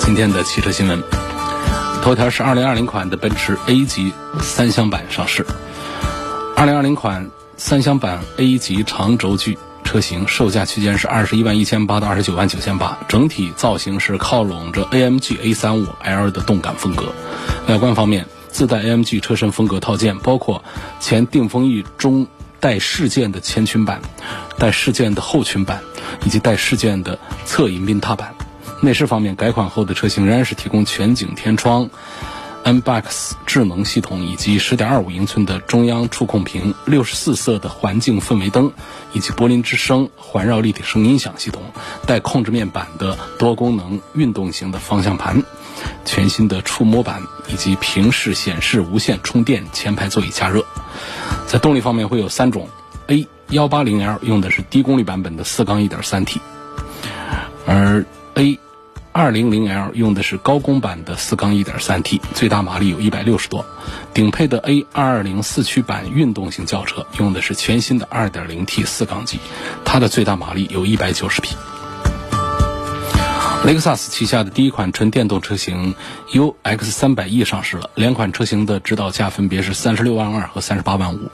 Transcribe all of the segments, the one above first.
今天的汽车新闻，头条是2020款的奔驰 A 级三厢版上市。2020款三厢版 A 级长轴距车型售价区间是21万1800到29万9800，整体造型是靠拢着 AMG A35L 的动感风格。外观方面，自带 AMG 车身风格套件，包括前定风翼中带饰件的前裙板、带饰件的后裙板以及带饰件的侧迎宾踏板。内饰方面，改款后的车型仍然是提供全景天窗、MBUX 智能系统以及10.25英寸的中央触控屏、64色的环境氛围灯以及柏林之声环绕立体声音响系统，带控制面板的多功能运动型的方向盘，全新的触摸板以及平视显示无线充电前排座椅加热。在动力方面会有三种，A 180L 用的是低功率版本的四缸 1.3T，而 A 200L 用的是高功版的四缸 1.3T，最大马力有一百六十多。顶配的 A 220四驱版运动型轿车用的是全新的 2.0T 四缸机，它的最大马力有一百九十匹。雷克萨斯旗下的第一款纯电动车型 UX 300e 上市了，两款车型的指导价分别是三十六万二和三十八万五。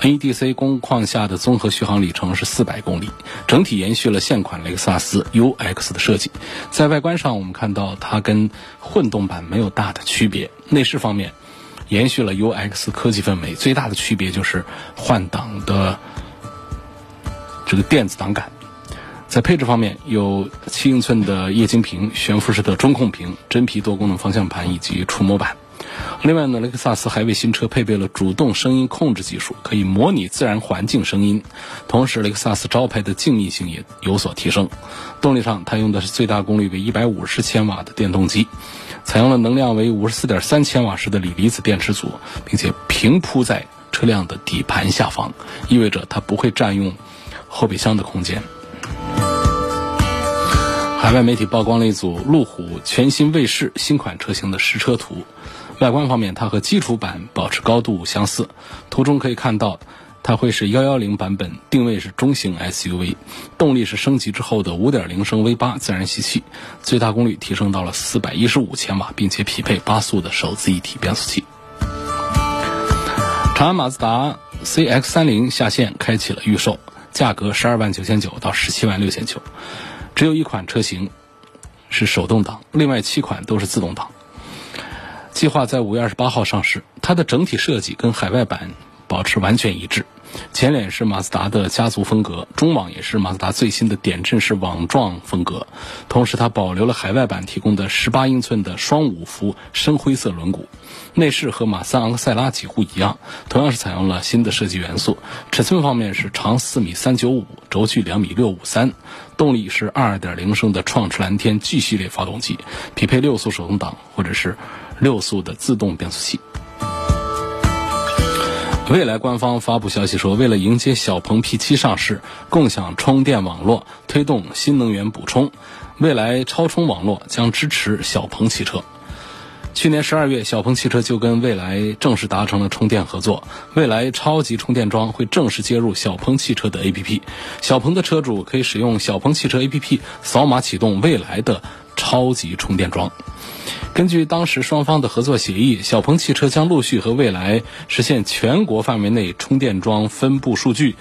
NEDC 工况下的综合续航里程是四百公里，整体延续了现款雷克萨斯 UX 的设计。在外观上，我们看到它跟混动版没有大的区别。内饰方面，延续了 UX 科技氛围，最大的区别就是换挡的这个电子档杆。在配置方面，有七英寸的液晶屏、悬浮式的中控屏、真皮多功能方向盘以及触摸板。另外呢，雷克萨斯还为新车配备了主动声音控制技术，可以模拟自然环境声音。同时，雷克萨斯招牌的静谧性也有所提升。动力上，它用的是最大功率为一百五十千瓦的电动机，采用了能量为五十四点三千瓦时的锂离子电池组，并且平铺在车辆的底盘下方，意味着它不会占用后备箱的空间。海外媒体曝光了一组路虎全新卫士新款车型的实车图。外观方面，它和基础版保持高度相似。图中可以看到，它会是110版本，定位是中型 SUV，动力是升级之后的5.0升 V8 自然吸气，最大功率提升到了415千瓦，并且匹配八速的手自一体变速器。长安马自达 CX-30 下线，开启了预售，价格12万9千9到17万6千9。只有一款车型是手动挡，另外七款都是自动挡。计划在五月二十八号上市。它的整体设计跟海外版保持完全一致，前脸是马自达的家族风格，中网也是马自达最新的点阵式网状风格。同时，它保留了海外版提供的十八英寸的双五幅深灰色轮毂。内饰和马三昂克赛拉几乎一样，同样是采用了新的设计元素。尺寸方面是长四米三九五，轴距两米六五三。动力是二点零升的创驰蓝天 G 系列发动机，匹配六速手动挡或者是。六速的自动变速器。蔚来官方发布消息说，为了迎接小鹏 P7 上市，共享充电网络，推动新能源补充，蔚来超充网络将支持小鹏汽车。去年十二月，小鹏汽车就跟蔚来正式达成了充电合作，蔚来超级充电桩会正式接入小鹏汽车的 APP，小鹏的车主可以使用小鹏汽车 APP 扫码启动蔚来的超级充电桩。根据当时双方的合作协议，小鹏汽车将陆续和蔚来实现全国范围内充电桩分布数据、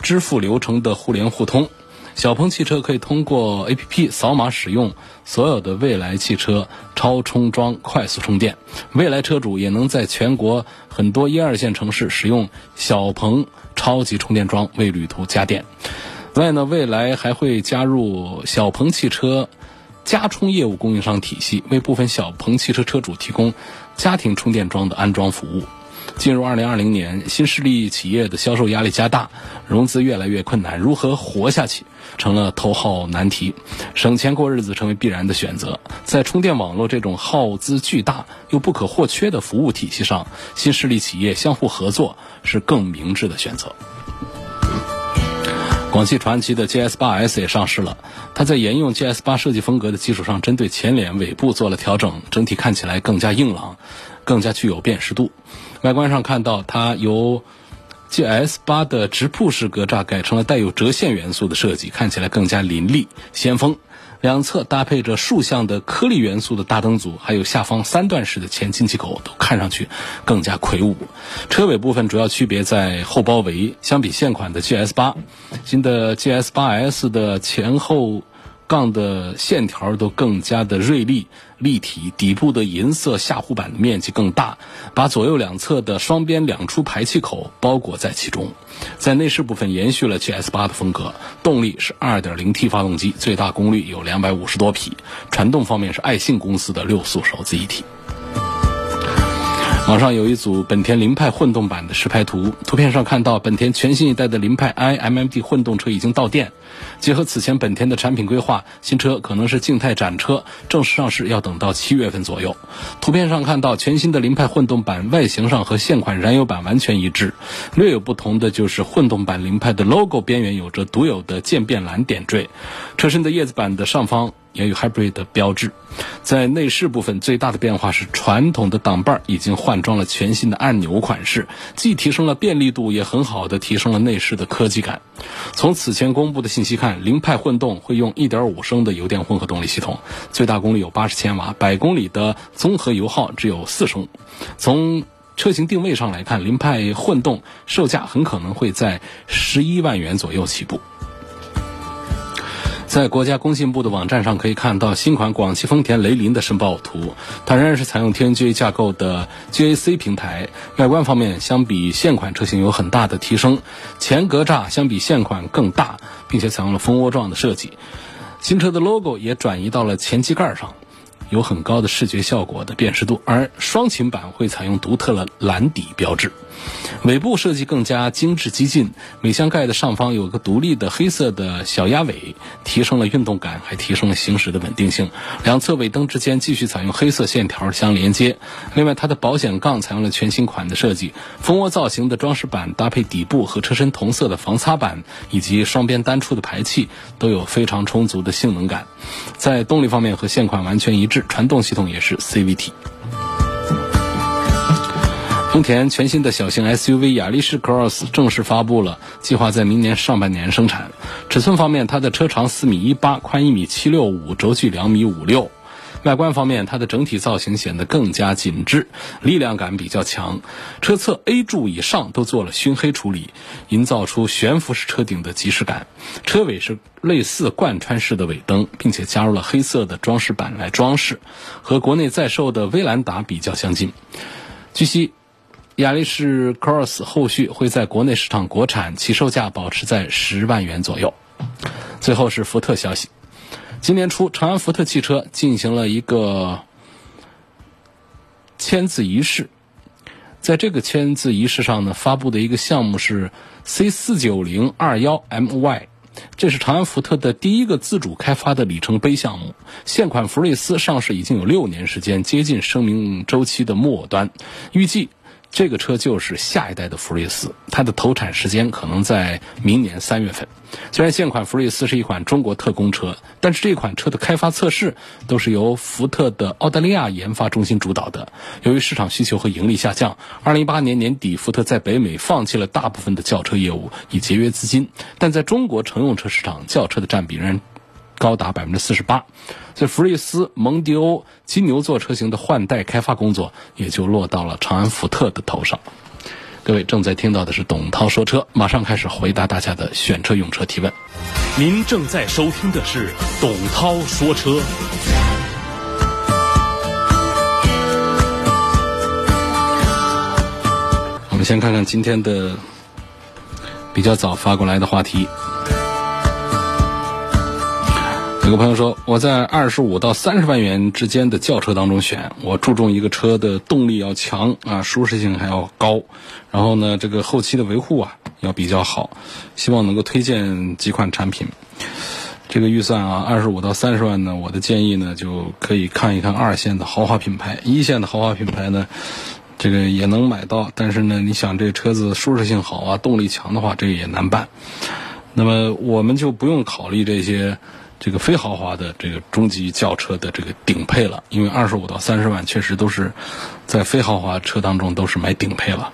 支付流程的互联互通。小鹏汽车可以通过 APP 扫码使用所有的蔚来汽车超充桩快速充电，蔚来车主也能在全国很多一二线城市使用小鹏超级充电桩为旅途加电。另外呢，未来还会加入小鹏汽车。加充业务供应商体系为部分小鹏汽车车主提供家庭充电桩的安装服务。进入二零二零年，新势力企业的销售压力加大，融资越来越困难，如何活下去成了头号难题。省钱过日子成为必然的选择。在充电网络这种耗资巨大又不可或缺的服务体系上，新势力企业相互合作是更明智的选择。广汽传祺的 GS 八 S 也上市了，它在沿用 GS 八设计风格的基础上，针对前脸尾部做了调整，整体看起来更加硬朗，更加具有辨识度。外观上看到，它由 GS 八的直瀑式格栅改成了带有折线元素的设计，看起来更加凌厉先锋。两侧搭配着竖向的颗粒元素的大灯组，还有下方三段式的前进气口，都看上去更加魁梧。车尾部分主要区别在后包围，相比现款的 GS 八，新的 GS 八 S 的前后。杠的线条都更加的锐利立体，底部的银色下护板的面积更大，把左右两侧的双边两出排气口包裹在其中。在内饰部分延续了 GS 八的风格，动力是 2.0T 发动机，最大功率有250多匹，传动方面是爱信公司的六速手自一体。网上有一组本田凌派混动版的实拍图，图片上看到本田全新一代的凌派 i MMD 混动车已经到店。结合此前本田的产品规划，新车可能是静态展车，正式上市要等到七月份左右。图片上看到全新的凌派混动版外形上和现款燃油版完全一致，略有不同的就是混动版凌派的 logo 边缘有着独有的渐变蓝点缀，车身的叶子板的上方。也有 hybrid 的标志，在内饰部分最大的变化是传统的挡把已经换装了全新的按钮款式，既提升了便利度，也很好的提升了内饰的科技感。从此前公布的信细看，凌派混动会用1.5升的油电混合动力系统，最大功率有80千瓦，百公里的综合油耗只有4升。从车型定位上来看，凌派混动售价很可能会在11万元左右起步。在国家工信部的网站上可以看到新款广汽丰田雷凌的申报图，它仍然是采用 TNGA 架构的 GAC 平台。外观方面相比现款车型有很大的提升，前格栅相比现款更大，并且采用了蜂窝状的设计。新车的 logo 也转移到了前机盖上。有很高的视觉效果的辨识度，而双擎版会采用独特的蓝底标志，尾部设计更加精致激进。尾箱盖的上方有个独立的黑色的小鸭尾，提升了运动感，还提升了行驶的稳定性。两侧尾灯之间继续采用黑色线条相连接。另外，它的保险杠采用了全新款的设计，蜂窝造型的装饰板搭配底部和车身同色的防擦板，以及双边单出的排气，都有非常充足的性能感。在动力方面和现款完全一致。传动系统也是 CVT。丰田全新的小型 SUV 雅力士 Cross 正式发布了，计划在明年上半年生产。尺寸方面，它的车长四米一八，宽一米七六五，轴距两米五六。外观方面，它的整体造型显得更加紧致，力量感比较强。车侧 A 柱以上都做了熏黑处理，营造出悬浮式车顶的即视感。车尾是类似贯穿式的尾灯，并且加入了黑色的装饰板来装饰，和国内在售的威兰达比较相近。据悉，雅力士 Cross 后续会在国内市场国产，起售价保持在十万元左右。最后是福特消息。今年初，长安福特汽车进行了一个签字仪式，在这个签字仪式上呢，发布的一个项目是 C 四九零二幺 MY，这是长安福特的第一个自主开发的里程碑项目。现款福睿斯上市已经有六年时间，接近生命周期的末端，预计。这个车就是下一代的福睿斯，它的投产时间可能在明年三月份。虽然现款福睿斯是一款中国特供车，但是这款车的开发测试都是由福特的澳大利亚研发中心主导的。由于市场需求和盈利下降，二零一八年年底，福特在北美放弃了大部分的轿车业务，以节约资金。但在中国乘用车市场，轿车的占比仍然。高达百分之四十八，所以福睿斯、蒙迪欧、金牛座车型的换代开发工作也就落到了长安福特的头上。各位正在听到的是董涛说车，马上开始回答大家的选车用车提问。您正在收听的是董涛说车。我们先看看今天的比较早发过来的话题。有个朋友说，我在二十五到三十万元之间的轿车当中选，我注重一个车的动力要强啊，舒适性还要高，然后呢，这个后期的维护啊要比较好，希望能够推荐几款产品。这个预算啊，二十五到三十万呢，我的建议呢，就可以看一看二线的豪华品牌，一线的豪华品牌呢，这个也能买到，但是呢，你想这车子舒适性好啊，动力强的话，这个也难办。那么我们就不用考虑这些。这个非豪华的这个中级轿车的这个顶配了，因为二十五到三十万确实都是在非豪华车当中都是买顶配了。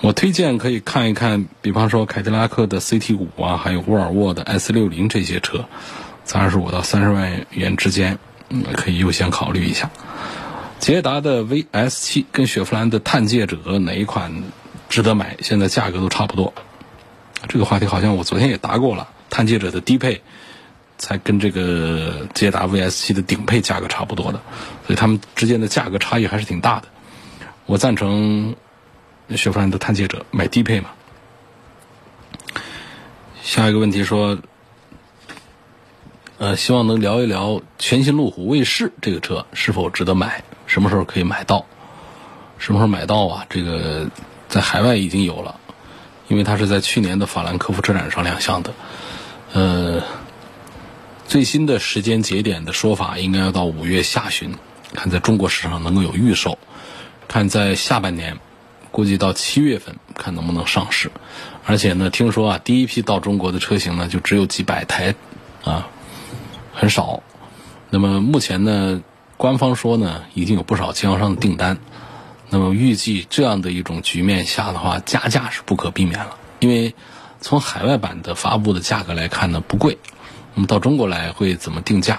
我推荐可以看一看，比方说凯迪拉克的 CT 五啊，还有沃尔沃的 S 六零这些车，在二十五到三十万元之间，可以优先考虑一下。捷达的 VS 七跟雪佛兰的探界者哪一款值得买？现在价格都差不多。这个话题好像我昨天也答过了，探界者的低配。才跟这个捷达 VS 七的顶配价格差不多的，所以他们之间的价格差异还是挺大的。我赞成雪佛兰的探界者买低配嘛。下一个问题说，呃，希望能聊一聊全新路虎卫士这个车是否值得买，什么时候可以买到？什么时候买到啊？这个在海外已经有了，因为它是在去年的法兰克福车展上亮相的，呃。最新的时间节点的说法，应该要到五月下旬，看在中国市场能够有预售，看在下半年，估计到七月份看能不能上市。而且呢，听说啊，第一批到中国的车型呢，就只有几百台，啊，很少。那么目前呢，官方说呢，已经有不少经销商的订单。那么预计这样的一种局面下的话，加价是不可避免了，因为从海外版的发布的价格来看呢，不贵。那么到中国来会怎么定价？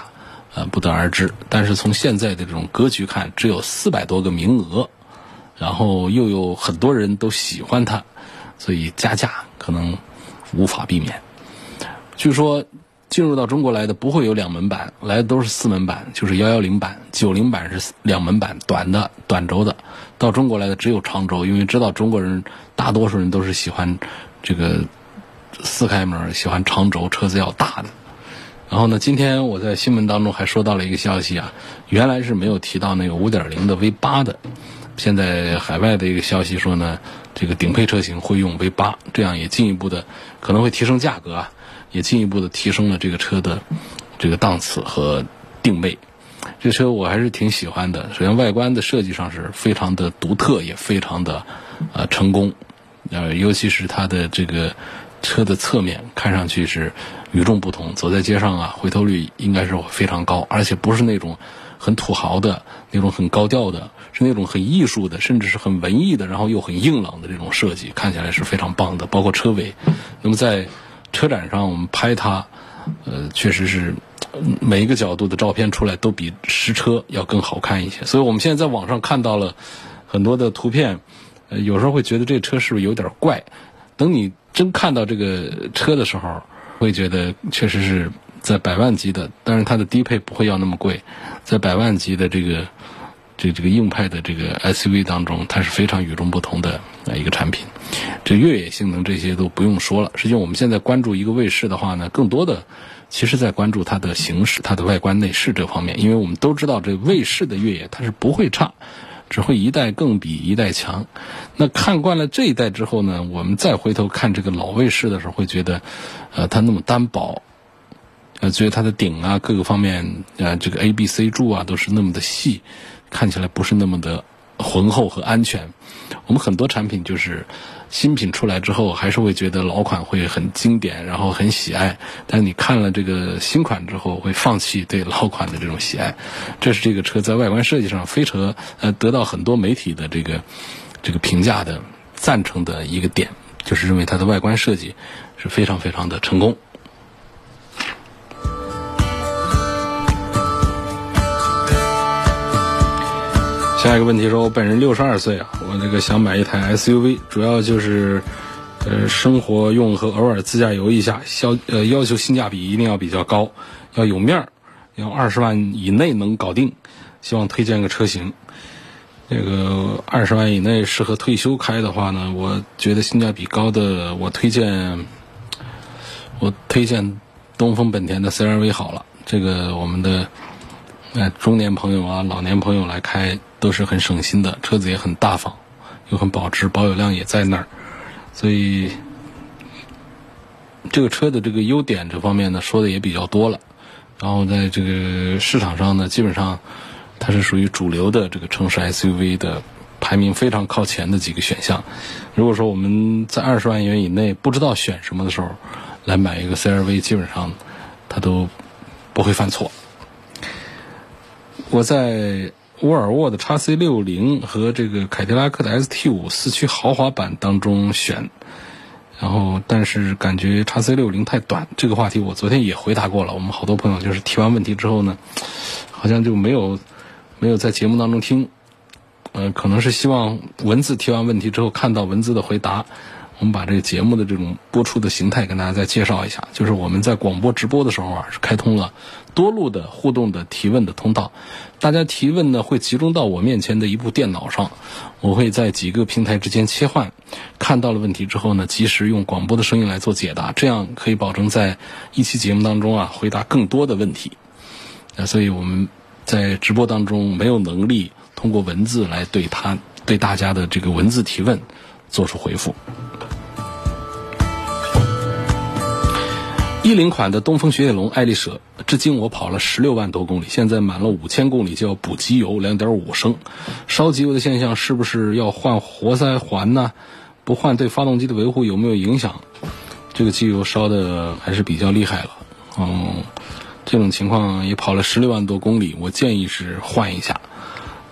呃，不得而知。但是从现在的这种格局看，只有四百多个名额，然后又有很多人都喜欢它，所以加价可能无法避免。据说进入到中国来的不会有两门版，来的都是四门版，就是幺幺零版、九零版是两门版，短的短轴的。到中国来的只有长轴，因为知道中国人大多数人都是喜欢这个四开门，喜欢长轴车子要大的。然后呢，今天我在新闻当中还说到了一个消息啊，原来是没有提到那个5.0的 V8 的，现在海外的一个消息说呢，这个顶配车型会用 V8，这样也进一步的可能会提升价格啊，也进一步的提升了这个车的这个档次和定位。这车我还是挺喜欢的，首先外观的设计上是非常的独特，也非常的呃成功，呃，尤其是它的这个。车的侧面看上去是与众不同，走在街上啊，回头率应该是非常高，而且不是那种很土豪的那种很高调的，是那种很艺术的，甚至是很文艺的，然后又很硬朗的这种设计，看起来是非常棒的。包括车尾，那么在车展上我们拍它，呃，确实是每一个角度的照片出来都比实车要更好看一些。所以我们现在在网上看到了很多的图片，呃，有时候会觉得这车是不是有点怪？等你。真看到这个车的时候，会觉得确实是在百万级的，但是它的低配不会要那么贵，在百万级的这个这这个硬派的这个 SUV 当中，它是非常与众不同的一个产品。这越野性能这些都不用说了。实际上，我们现在关注一个卫士的话呢，更多的其实在关注它的形式、它的外观内饰这方面，因为我们都知道这卫士的越野它是不会差。只会一代更比一代强。那看惯了这一代之后呢，我们再回头看这个老卫士的时候，会觉得，呃，它那么单薄，呃，觉得它的顶啊各个方面，呃，这个 A、B、C 柱啊都是那么的细，看起来不是那么的浑厚和安全。我们很多产品就是。新品出来之后，还是会觉得老款会很经典，然后很喜爱。但你看了这个新款之后，会放弃对老款的这种喜爱。这是这个车在外观设计上非常呃得到很多媒体的这个这个评价的赞成的一个点，就是认为它的外观设计是非常非常的成功。下一个问题说，我本人六十二岁啊，我这个想买一台 SUV，主要就是，呃，生活用和偶尔自驾游一下，要呃要求性价比一定要比较高，要有面儿，要二十万以内能搞定，希望推荐个车型。这个二十万以内适合退休开的话呢，我觉得性价比高的，我推荐，我推荐东风本田的 CRV 好了。这个我们的呃中年朋友啊、老年朋友来开都是很省心的，车子也很大方，又很保值，保有量也在那儿，所以这个车的这个优点这方面呢说的也比较多了。然后在这个市场上呢，基本上它是属于主流的这个城市 SUV 的排名非常靠前的几个选项。如果说我们在二十万元以内不知道选什么的时候，来买一个 CRV，基本上它都不会犯错。我在沃尔沃的 x C 六零和这个凯迪拉克的 ST 五四驱豪华版当中选。然后，但是感觉叉 C 六零太短，这个话题我昨天也回答过了。我们好多朋友就是提完问题之后呢，好像就没有没有在节目当中听，呃，可能是希望文字提完问题之后看到文字的回答。我们把这个节目的这种播出的形态跟大家再介绍一下，就是我们在广播直播的时候啊，是开通了多路的互动的提问的通道，大家提问呢会集中到我面前的一部电脑上，我会在几个平台之间切换，看到了问题之后呢，及时用广播的声音来做解答，这样可以保证在一期节目当中啊回答更多的问题。啊，所以我们在直播当中没有能力通过文字来对他对大家的这个文字提问做出回复。一零款的东风雪铁龙爱丽舍，至今我跑了十六万多公里，现在满了五千公里就要补机油，两点五升。烧机油的现象是不是要换活塞环呢？不换对发动机的维护有没有影响？这个机油烧的还是比较厉害了。嗯，这种情况也跑了十六万多公里，我建议是换一下。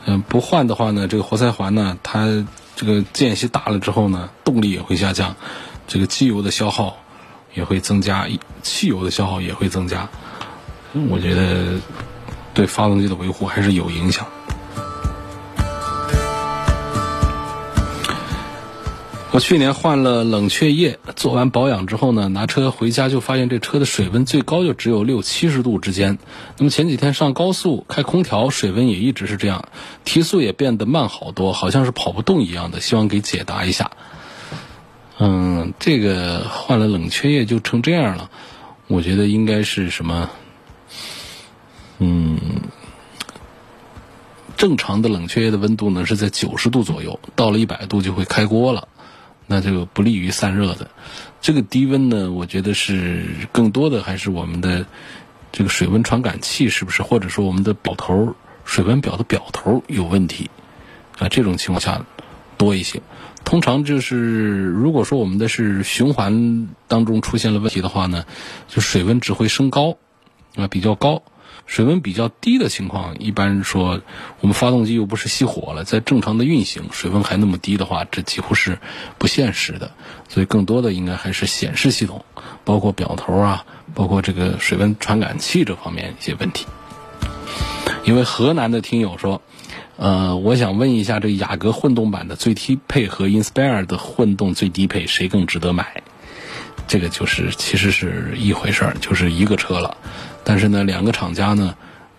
嗯，不换的话呢，这个活塞环呢，它这个间隙大了之后呢，动力也会下降，这个机油的消耗。也会增加，汽油的消耗也会增加，我觉得对发动机的维护还是有影响。我去年换了冷却液，做完保养之后呢，拿车回家就发现这车的水温最高就只有六七十度之间。那么前几天上高速开空调，水温也一直是这样，提速也变得慢好多，好像是跑不动一样的。希望给解答一下。嗯，这个换了冷却液就成这样了，我觉得应该是什么？嗯，正常的冷却液的温度呢是在九十度左右，到了一百度就会开锅了，那这个不利于散热的。这个低温呢，我觉得是更多的还是我们的这个水温传感器是不是，或者说我们的表头水温表的表头有问题啊？这种情况下多一些。通常就是，如果说我们的是循环当中出现了问题的话呢，就水温只会升高，啊比较高，水温比较低的情况，一般说我们发动机又不是熄火了，在正常的运行，水温还那么低的话，这几乎是不现实的。所以更多的应该还是显示系统，包括表头啊，包括这个水温传感器这方面一些问题。因为河南的听友说。呃，我想问一下，这雅阁混动版的最低配和 Inspire 的混动最低配，谁更值得买？这个就是其实是一回事儿，就是一个车了。但是呢，两个厂家呢，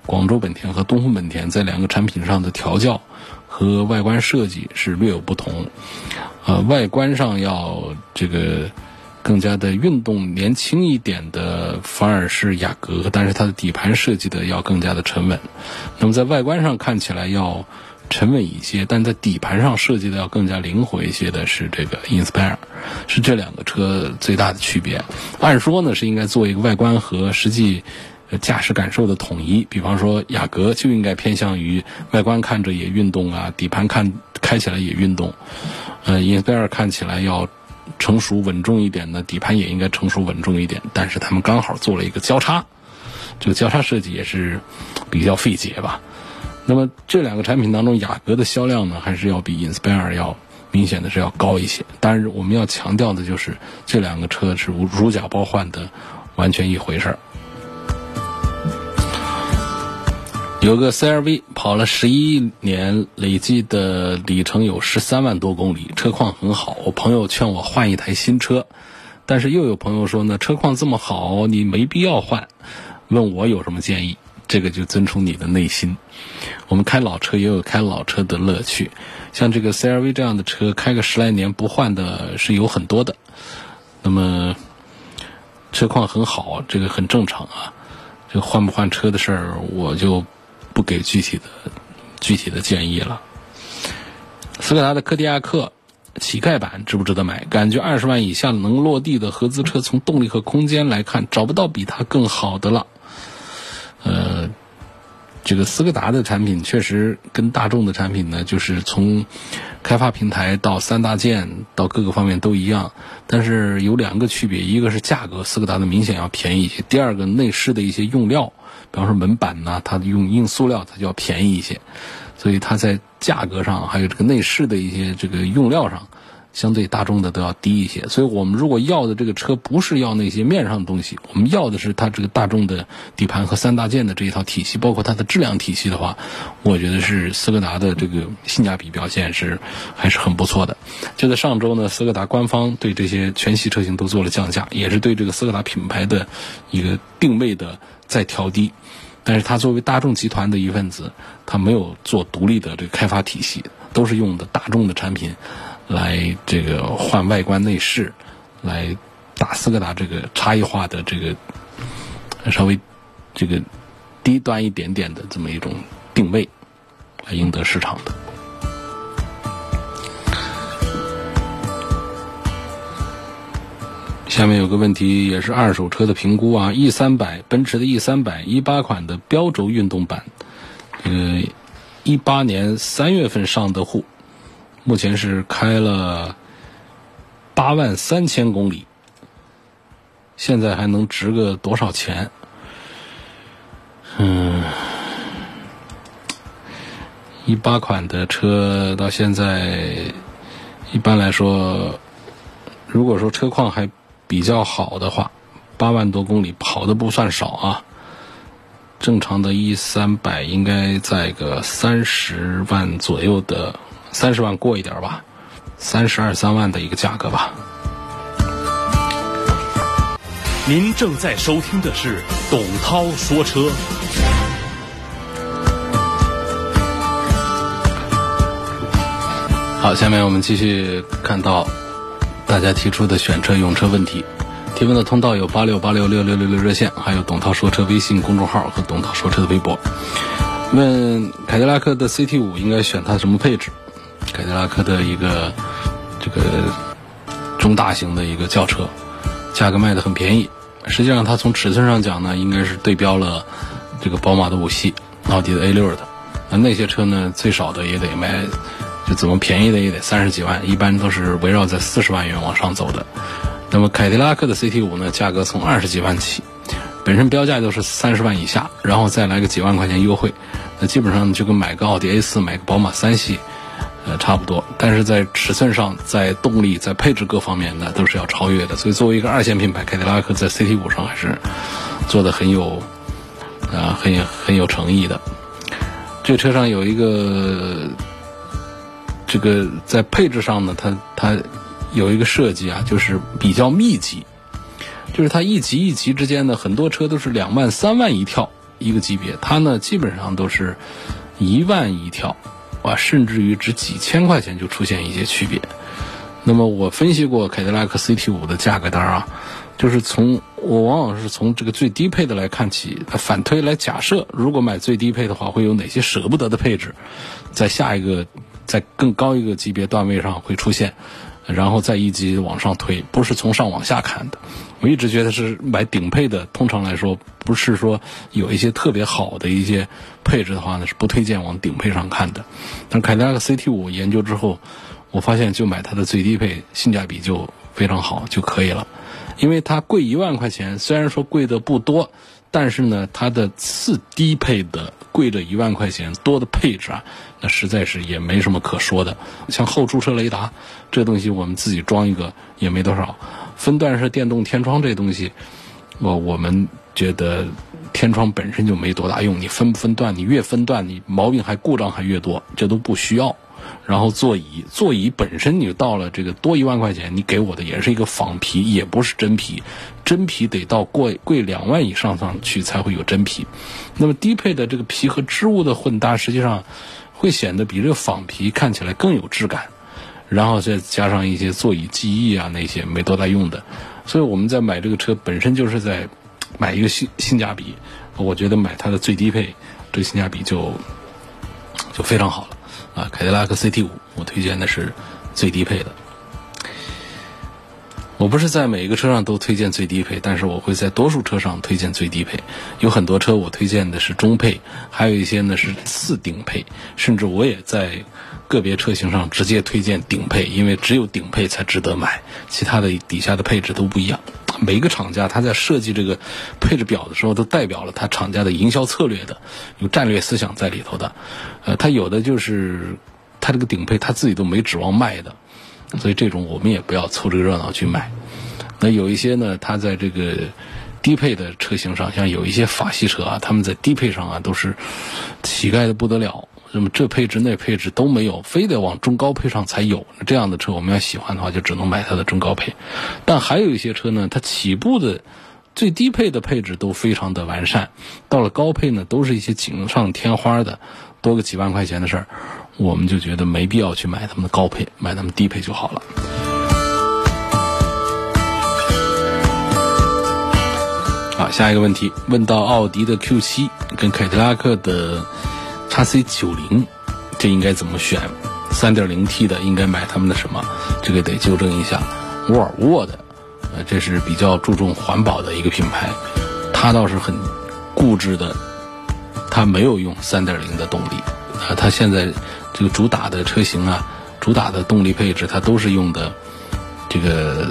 广州本田和东风本田在两个产品上的调教和外观设计是略有不同。呃，外观上要这个。更加的运动、年轻一点的反而是雅阁，但是它的底盘设计的要更加的沉稳。那么在外观上看起来要沉稳一些，但在底盘上设计的要更加灵活一些的是这个 Inspire，是这两个车最大的区别。按说呢是应该做一个外观和实际驾驶感受的统一，比方说雅阁就应该偏向于外观看着也运动啊，底盘看开起来也运动。呃，Inspire 看起来要。成熟稳重一点的底盘也应该成熟稳重一点，但是他们刚好做了一个交叉，这个交叉设计也是比较费解吧。那么这两个产品当中，雅阁的销量呢，还是要比 Inspire 要明显的是要高一些。但是我们要强调的就是这两个车是如假包换的，完全一回事儿。有个 CRV 跑了十一年，累计的里程有十三万多公里，车况很好。我朋友劝我换一台新车，但是又有朋友说呢，车况这么好，你没必要换。问我有什么建议？这个就遵从你的内心。我们开老车也有开老车的乐趣，像这个 CRV 这样的车，开个十来年不换的是有很多的。那么车况很好，这个很正常啊。这换不换车的事儿，我就不给具体的具体的建议了。斯柯达的柯迪亚克乞丐版值不值得买？感觉二十万以下能落地的合资车，从动力和空间来看，找不到比它更好的了。呃。这个斯柯达的产品确实跟大众的产品呢，就是从开发平台到三大件到各个方面都一样，但是有两个区别，一个是价格，斯柯达的明显要便宜一些；第二个内饰的一些用料，比方说门板呐，它用硬塑料，它就要便宜一些，所以它在价格上还有这个内饰的一些这个用料上。相对大众的都要低一些，所以我们如果要的这个车不是要那些面上的东西，我们要的是它这个大众的底盘和三大件的这一套体系，包括它的质量体系的话，我觉得是斯柯达的这个性价比表现是还是很不错的。就在上周呢，斯柯达官方对这些全系车型都做了降价，也是对这个斯柯达品牌的一个定位的再调低。但是它作为大众集团的一份子，它没有做独立的这个开发体系，都是用的大众的产品。来这个换外观内饰，来打斯柯达这个差异化的这个稍微这个低端一点点的这么一种定位，来赢得市场的。下面有个问题，也是二手车的评估啊，E 三百，奔驰的 E 三百一八款的标轴运动版，呃一八年三月份上的户。目前是开了八万三千公里，现在还能值个多少钱？嗯，一八款的车到现在，一般来说，如果说车况还比较好的话，八万多公里跑的不算少啊。正常的 E 三百应该在个三十万左右的。三十万过一点吧，三十二三万的一个价格吧。您正在收听的是董涛说车。好，下面我们继续看到大家提出的选车用车问题。提问的通道有八六八六六六六六热线，还有董涛说车微信公众号和董涛说车的微博。问凯迪拉克的 CT 五应该选它什么配置？凯迪拉克的一个这个中大型的一个轿车，价格卖的很便宜。实际上，它从尺寸上讲呢，应该是对标了这个宝马的五系、奥迪的 A 六的。那那些车呢，最少的也得卖，就怎么便宜的也得三十几万，一般都是围绕在四十万元往上走的。那么凯迪拉克的 CT 五呢，价格从二十几万起，本身标价都是三十万以下，然后再来个几万块钱优惠，那基本上就跟买个奥迪 A 四、买个宝马三系。呃，差不多，但是在尺寸上、在动力、在配置各方面呢，都是要超越的。所以，作为一个二线品牌，凯迪拉克在 CT 五上还是做的很有啊，很很有诚意的。这车上有一个这个在配置上呢，它它有一个设计啊，就是比较密集，就是它一级一级之间呢，很多车都是两万、三万一跳一个级别，它呢基本上都是一万一跳。啊，甚至于只几千块钱就出现一些区别。那么我分析过凯迪拉克 CT 五的价格单啊，就是从我往往是从这个最低配的来看起，反推来假设，如果买最低配的话，会有哪些舍不得的配置，在下一个在更高一个级别段位上会出现。然后再一级往上推，不是从上往下看的。我一直觉得是买顶配的，通常来说不是说有一些特别好的一些配置的话呢，是不推荐往顶配上看的。但凯迪拉克 CT 五研究之后，我发现就买它的最低配，性价比就非常好就可以了。因为它贵一万块钱，虽然说贵的不多，但是呢，它的次低配的贵了一万块钱多的配置啊。那实在是也没什么可说的，像后驻车雷达这东西，我们自己装一个也没多少。分段式电动天窗这东西，我我们觉得天窗本身就没多大用，你分不分段，你越分段，你毛病还故障还越多，这都不需要。然后座椅，座椅本身你到了这个多一万块钱，你给我的也是一个仿皮，也不是真皮，真皮得到贵贵两万以上上去才会有真皮。那么低配的这个皮和织物的混搭，实际上。会显得比这个仿皮看起来更有质感，然后再加上一些座椅记忆啊那些没多大用的，所以我们在买这个车本身就是在买一个性性价比，我觉得买它的最低配，这性价比就就非常好了啊！凯迪拉克 CT 五，我推荐的是最低配的。我不是在每一个车上都推荐最低配，但是我会在多数车上推荐最低配。有很多车我推荐的是中配，还有一些呢是次顶配，甚至我也在个别车型上直接推荐顶配，因为只有顶配才值得买，其他的底下的配置都不一样。每一个厂家他在设计这个配置表的时候，都代表了他厂家的营销策略的，有战略思想在里头的。呃，他有的就是他这个顶配他自己都没指望卖的。所以这种我们也不要凑这个热闹去买。那有一些呢，它在这个低配的车型上，像有一些法系车啊，他们在低配上啊都是乞丐的不得了。那么这配置那配置都没有，非得往中高配上才有。这样的车我们要喜欢的话，就只能买它的中高配。但还有一些车呢，它起步的最低配的配置都非常的完善，到了高配呢，都是一些锦上添花的，多个几万块钱的事儿。我们就觉得没必要去买他们的高配，买他们低配就好了。好，下一个问题问到奥迪的 Q 七跟凯迪拉克的叉 C 九零，这应该怎么选？三点零 T 的应该买他们的什么？这个得纠正一下。沃尔沃的，呃，这是比较注重环保的一个品牌，它倒是很固执的，它没有用三点零的动力啊，它现在。这个主打的车型啊，主打的动力配置，它都是用的这个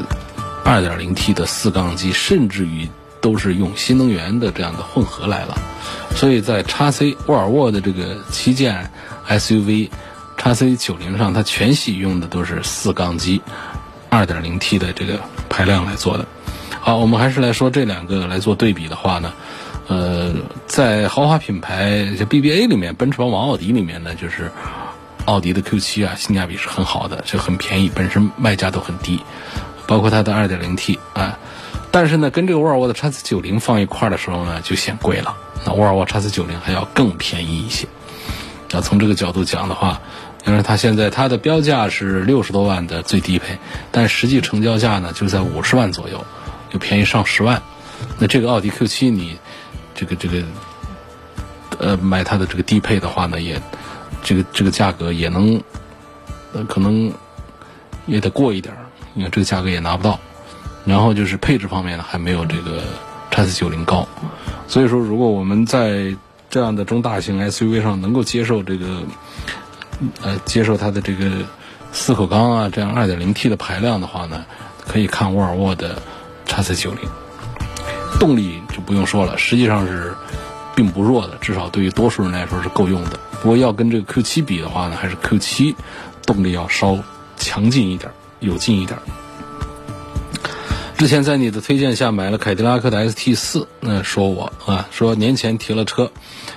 2.0T 的四缸机，甚至于都是用新能源的这样的混合来了。所以在叉 C 沃尔沃的这个旗舰 SUV 叉 C 九零上，它全系用的都是四缸机 2.0T 的这个排量来做的。好，我们还是来说这两个来做对比的话呢，呃，在豪华品牌就 BBA 里面，奔驰、宝马、奥迪里面呢，就是。奥迪的 Q7 啊，性价比是很好的，就很便宜，本身卖价都很低，包括它的 2.0T 啊。但是呢，跟这个沃尔沃的 XC90 放一块的时候呢，就显贵了。那沃尔沃 XC90 还要更便宜一些。啊从这个角度讲的话，因为它现在它的标价是六十多万的最低配，但实际成交价呢就在五十万左右，就便宜上十万。那这个奥迪 Q7 你这个这个呃买它的这个低配的话呢，也。这个这个价格也能，呃，可能也得过一点儿，你看这个价格也拿不到。然后就是配置方面呢，还没有这个叉 C 九零高。所以说，如果我们在这样的中大型 SUV 上能够接受这个，呃，接受它的这个四口缸啊，这样二点零 T 的排量的话呢，可以看沃尔沃的叉 C 九零。动力就不用说了，实际上是并不弱的，至少对于多数人来说是够用的。如果要跟这个 Q7 比的话呢，还是 Q7 动力要稍强劲一点，有劲一点。之前在你的推荐下买了凯迪拉克的 ST 四，那说我啊说年前提了车，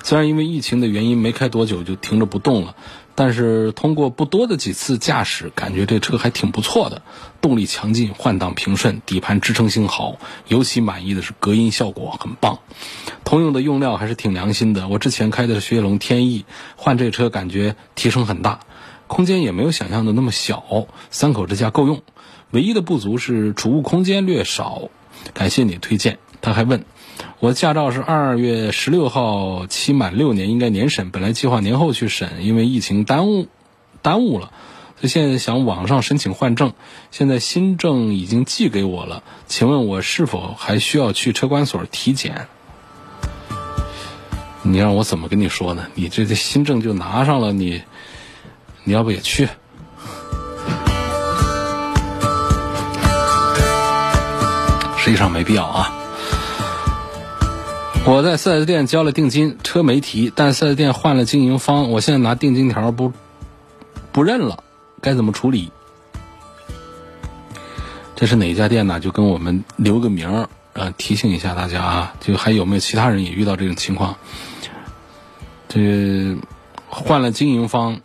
虽然因为疫情的原因没开多久就停着不动了。但是通过不多的几次驾驶，感觉这车还挺不错的，动力强劲，换挡平顺，底盘支撑性好，尤其满意的是隔音效果很棒。通用的用料还是挺良心的，我之前开的是雪铁龙天翼，换这车感觉提升很大，空间也没有想象的那么小，三口之家够用。唯一的不足是储物空间略少。感谢你推荐。他还问。我的驾照是二月十六号期满六年，应该年审。本来计划年后去审，因为疫情耽误，耽误了。所以现在想网上申请换证，现在新证已经寄给我了。请问我是否还需要去车管所体检？你让我怎么跟你说呢？你这这新证就拿上了，你你要不也去？实际上没必要啊。我在四 S 店交了定金，车没提，但四 S 店换了经营方，我现在拿定金条不不认了，该怎么处理？这是哪家店呢？就跟我们留个名儿，呃，提醒一下大家啊。就还有没有其他人也遇到这种情况？这换了经营方，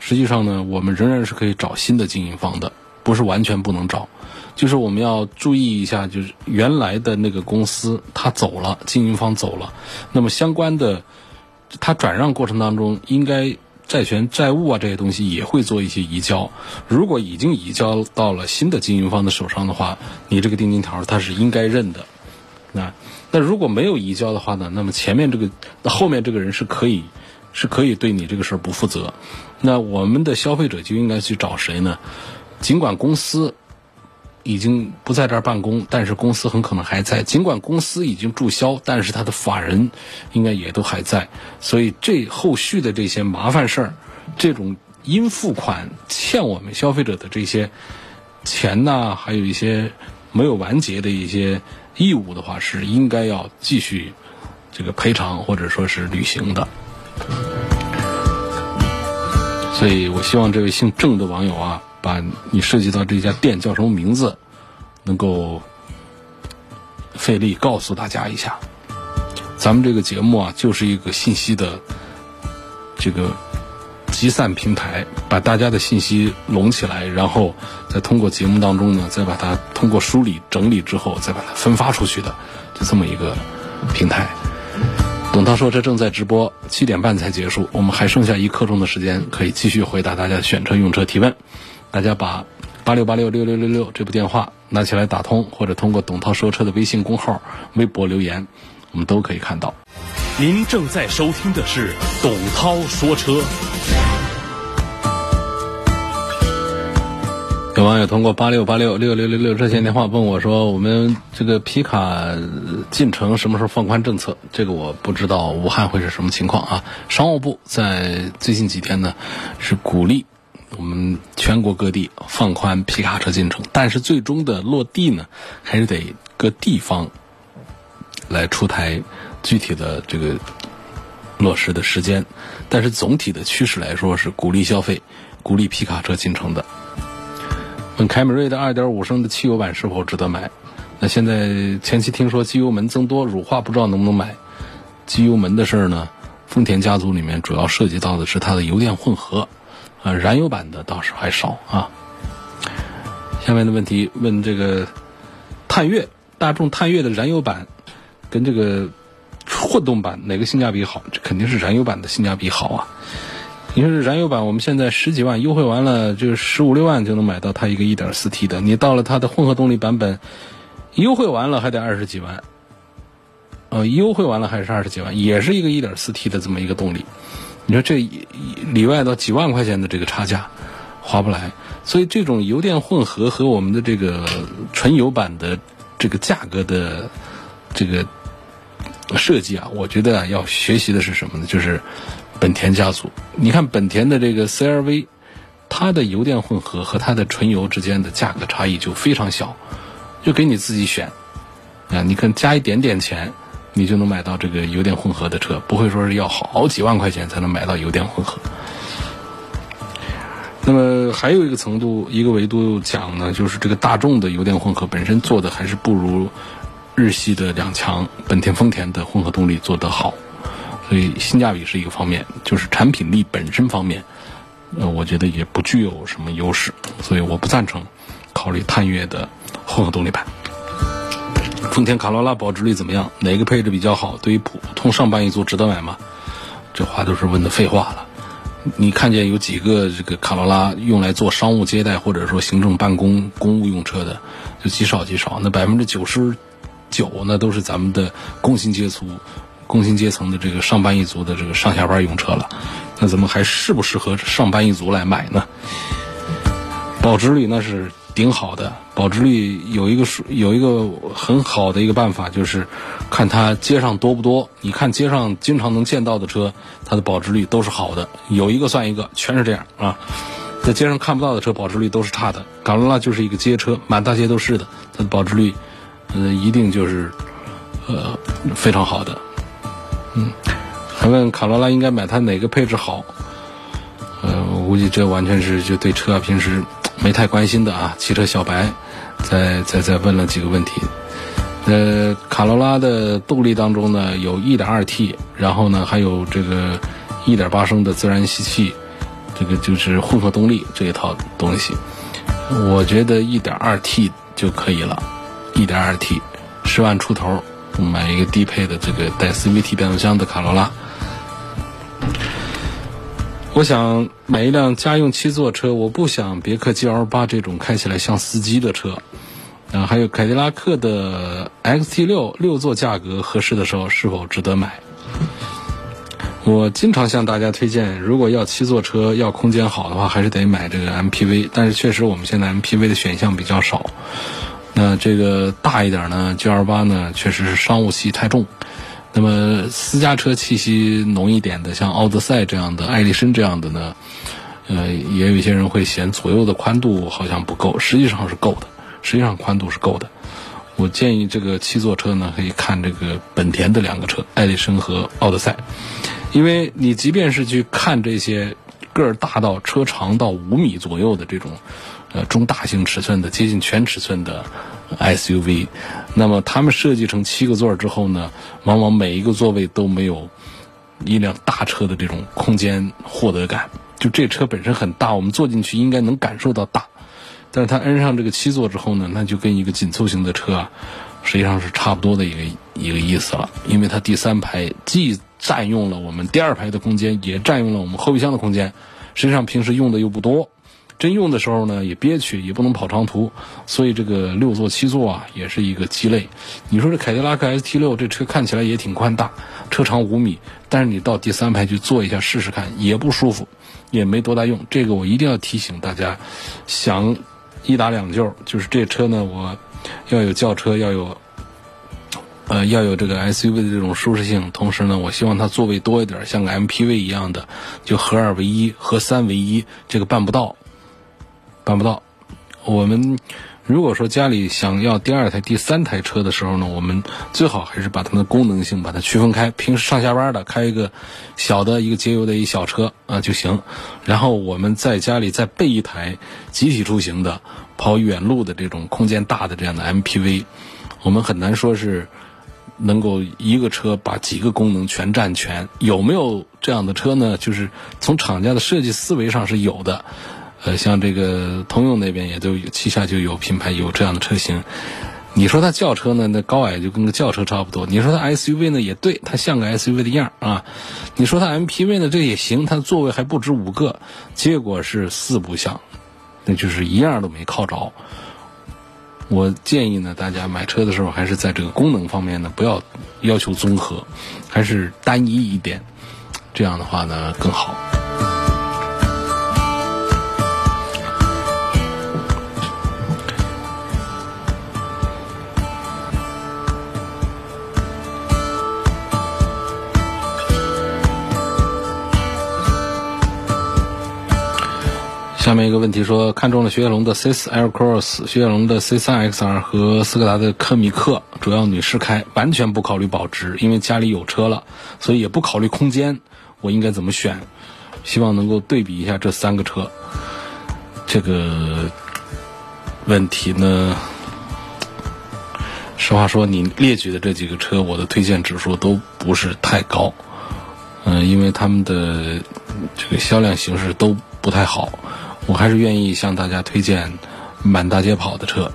实际上呢，我们仍然是可以找新的经营方的，不是完全不能找。就是我们要注意一下，就是原来的那个公司他走了，经营方走了，那么相关的他转让过程当中，应该债权债务啊这些东西也会做一些移交。如果已经移交到了新的经营方的手上的话，你这个定金条他是应该认的。那那如果没有移交的话呢，那么前面这个后面这个人是可以是可以对你这个事儿不负责。那我们的消费者就应该去找谁呢？尽管公司已经不在这儿办公，但是公司很可能还在；尽管公司已经注销，但是他的法人应该也都还在。所以这后续的这些麻烦事儿，这种应付款欠我们消费者的这些钱呐，还有一些没有完结的一些义务的话，是应该要继续这个赔偿或者说是履行的。所以我希望这位姓郑的网友啊，把你涉及到这家店叫什么名字，能够费力告诉大家一下。咱们这个节目啊，就是一个信息的这个集散平台，把大家的信息拢起来，然后再通过节目当中呢，再把它通过梳理整理之后，再把它分发出去的，就这么一个平台。董涛说：“这正在直播，七点半才结束，我们还剩下一刻钟的时间，可以继续回答大家的选车用车提问。大家把八六八六六六六六这部电话拿起来打通，或者通过董涛说车的微信公号、微博留言，我们都可以看到。您正在收听的是董涛说车。”有网友通过八六八六六六六六热线电话问我说：“我们这个皮卡进城什么时候放宽政策？这个我不知道，武汉会是什么情况啊？”商务部在最近几天呢，是鼓励我们全国各地放宽皮卡车进城，但是最终的落地呢，还是得各地方来出台具体的这个落实的时间。但是总体的趋势来说，是鼓励消费，鼓励皮卡车进城的。问凯美瑞的2.5升的汽油版是否值得买？那现在前期听说机油门增多，乳化不知道能不能买。机油门的事儿呢？丰田家族里面主要涉及到的是它的油电混合，啊，燃油版的倒是还少啊。下面的问题问这个探岳，大众探岳的燃油版跟这个混动版哪个性价比好？这肯定是燃油版的性价比好啊。你说是燃油版，我们现在十几万优惠完了，就是十五六万就能买到它一个一点四 T 的。你到了它的混合动力版本，优惠完了还得二十几万，呃，优惠完了还是二十几万，也是一个一点四 T 的这么一个动力。你说这里外到几万块钱的这个差价，划不来。所以这种油电混合和我们的这个纯油版的这个价格的这个设计啊，我觉得啊，要学习的是什么呢？就是。本田家族，你看本田的这个 CRV，它的油电混合和它的纯油之间的价格差异就非常小，就给你自己选，啊，你看加一点点钱，你就能买到这个油电混合的车，不会说是要好几万块钱才能买到油电混合。那么还有一个程度、一个维度讲呢，就是这个大众的油电混合本身做的还是不如日系的两强本田、丰田的混合动力做得好。所以性价比是一个方面，就是产品力本身方面，呃，我觉得也不具有什么优势，所以我不赞成考虑探岳的混合动力版。丰田卡罗拉保值率怎么样？哪个配置比较好？对于普通上班一族值得买吗？这话都是问的废话了。你看见有几个这个卡罗拉用来做商务接待或者说行政办公公务用车的，就极少极少。那百分之九十九那都是咱们的工薪阶层。工薪阶层的这个上班一族的这个上下班用车了，那怎么还适不适合上班一族来买呢？保值率那是顶好的，保值率有一个数，有一个很好的一个办法，就是看它街上多不多。你看街上经常能见到的车，它的保值率都是好的，有一个算一个，全是这样啊。在街上看不到的车，保值率都是差的。卡罗拉就是一个街车，满大街都是的，它的保值率，呃，一定就是呃非常好的。嗯，还问卡罗拉应该买它哪个配置好？呃，我估计这完全是就对车啊平时没太关心的啊。汽车小白，再再再问了几个问题。呃，卡罗拉的动力当中呢，有 1.2T，然后呢还有这个1.8升的自然吸气，这个就是混合动力这一套东西。我觉得 1.2T 就可以了，1.2T，十万出头。买一个低配的这个带 CVT 变速箱的卡罗拉。我想买一辆家用七座车，我不想别克 GL 八这种开起来像司机的车。啊，还有凯迪拉克的 XT 六六座价格合适的时候是否值得买？我经常向大家推荐，如果要七座车要空间好的话，还是得买这个 MPV。但是确实我们现在 MPV 的选项比较少。那这个大一点呢？G L 八呢，确实是商务气太重。那么私家车气息浓一点的，像奥德赛这样的、艾力绅这样的呢，呃，也有一些人会嫌左右的宽度好像不够，实际上是够的，实际上宽度是够的。我建议这个七座车呢，可以看这个本田的两个车，艾力绅和奥德赛，因为你即便是去看这些个儿大到车长到五米左右的这种。呃，中大型尺寸的接近全尺寸的 SUV，那么他们设计成七个座之后呢，往往每一个座位都没有一辆大车的这种空间获得感。就这车本身很大，我们坐进去应该能感受到大，但是它安上这个七座之后呢，那就跟一个紧凑型的车啊，实际上是差不多的一个一个意思了。因为它第三排既占用了我们第二排的空间，也占用了我们后备箱的空间，实际上平时用的又不多。真用的时候呢，也憋屈，也不能跑长途，所以这个六座七座啊，也是一个鸡肋。你说这凯迪拉克 ST 六这车看起来也挺宽大，车长五米，但是你到第三排去坐一下试试看，也不舒服，也没多大用。这个我一定要提醒大家，想一打两就，就是这车呢，我要有轿车，要有呃要有这个 SUV 的这种舒适性，同时呢，我希望它座位多一点，像个 MPV 一样的，就合二为一，合三为一，这个办不到。办不到。我们如果说家里想要第二台、第三台车的时候呢，我们最好还是把它的功能性把它区分开。平时上下班的开一个小的一个节油的一小车啊就行。然后我们在家里再备一台集体出行的、跑远路的这种空间大的这样的 MPV。我们很难说是能够一个车把几个功能全占全。有没有这样的车呢？就是从厂家的设计思维上是有的。呃，像这个通用那边也都有旗下就有品牌有这样的车型。你说它轿车呢，那高矮就跟个轿车差不多。你说它 SUV 呢，也对，它像个 SUV 的样啊。你说它 MPV 呢，这也行，它的座位还不止五个，结果是四不像，那就是一样都没靠着。我建议呢，大家买车的时候还是在这个功能方面呢，不要要求综合，还是单一一点，这样的话呢更好。下面一个问题说，看中了雪铁龙的 C4 Aircross、雪铁龙的 C3 XR 和斯柯达的科米克，主要女士开，完全不考虑保值，因为家里有车了，所以也不考虑空间，我应该怎么选？希望能够对比一下这三个车。这个问题呢，实话说，你列举的这几个车，我的推荐指数都不是太高，嗯，因为他们的这个销量形势都不太好。我还是愿意向大家推荐满大街跑的车，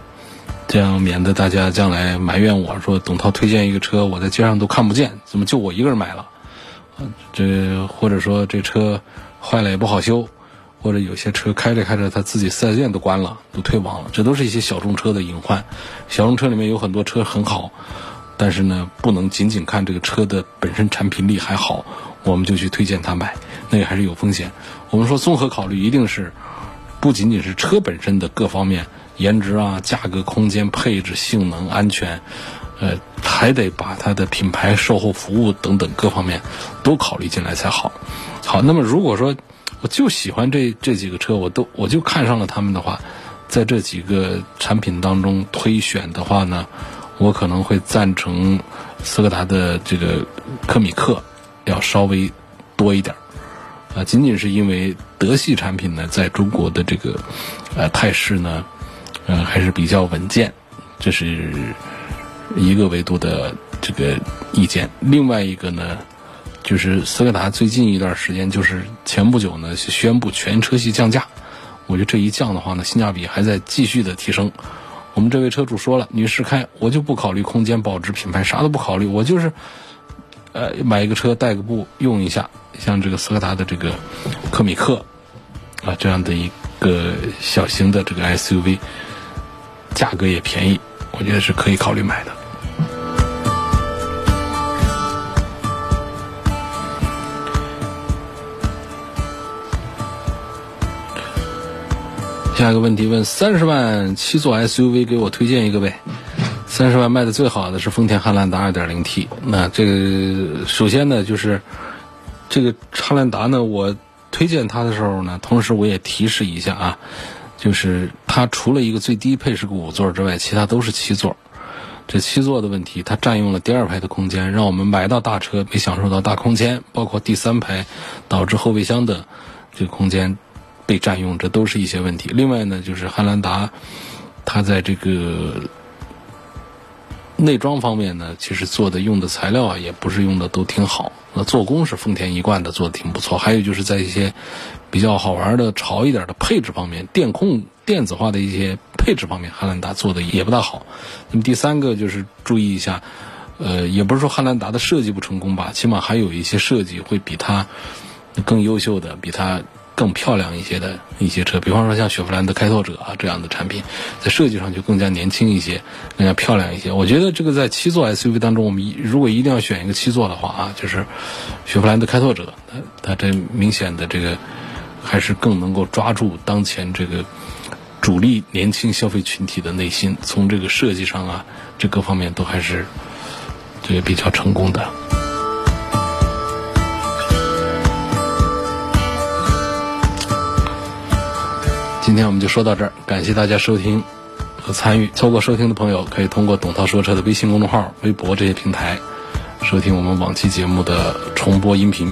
这样免得大家将来埋怨我说董涛推荐一个车，我在街上都看不见，怎么就我一个人买了？这或者说这车坏了也不好修，或者有些车开着开着他自己四 S 店都关了，都退网了，这都是一些小众车的隐患。小众车里面有很多车很好，但是呢，不能仅仅看这个车的本身产品力还好，我们就去推荐他买，那个还是有风险。我们说综合考虑，一定是。不仅仅是车本身的各方面，颜值啊、价格、空间、配置、性能、安全，呃，还得把它的品牌、售后服务等等各方面都考虑进来才好。好，那么如果说我就喜欢这这几个车，我都我就看上了他们的话，在这几个产品当中推选的话呢，我可能会赞成斯柯达的这个科米克要稍微多一点。啊，仅仅是因为德系产品呢，在中国的这个呃态势呢，呃还是比较稳健，这是一个维度的这个意见。另外一个呢，就是斯柯达最近一段时间，就是前不久呢宣布全车系降价，我觉得这一降的话呢，性价比还在继续的提升。我们这位车主说了，女士开我就不考虑空间、保值、品牌，啥都不考虑，我就是呃买一个车带个步用一下。像这个斯柯达的这个科米克啊，这样的一个小型的这个 SUV，价格也便宜，我觉得是可以考虑买的。下一个问题问：三十万七座 SUV 给我推荐一个呗？三十万卖的最好的是丰田汉兰达 2.0T。那这个首先呢，就是这个汉兰达呢，我推荐它的时候呢，同时我也提示一下啊，就是它除了一个最低配是个五座之外，其他都是七座。这七座的问题，它占用了第二排的空间，让我们买到大车没享受到大空间，包括第三排导致后备箱的这个空间。被占用，这都是一些问题。另外呢，就是汉兰达，它在这个内装方面呢，其实做的用的材料啊，也不是用的都挺好。那做工是丰田一贯的，做的挺不错。还有就是在一些比较好玩的、潮一点的配置方面，电控、电子化的一些配置方面，汉兰达做的也不大好。那么第三个就是注意一下，呃，也不是说汉兰达的设计不成功吧，起码还有一些设计会比它更优秀的，比它。更漂亮一些的一些车，比方说像雪佛兰的开拓者啊这样的产品，在设计上就更加年轻一些，更加漂亮一些。我觉得这个在七座 SUV 当中，我们如果一定要选一个七座的话啊，就是雪佛兰的开拓者，它它这明显的这个还是更能够抓住当前这个主力年轻消费群体的内心，从这个设计上啊，这各方面都还是这个比较成功的。今天我们就说到这儿，感谢大家收听和参与。错过收听的朋友，可以通过“董涛说车”的微信公众号、微博这些平台收听我们往期节目的重播音频。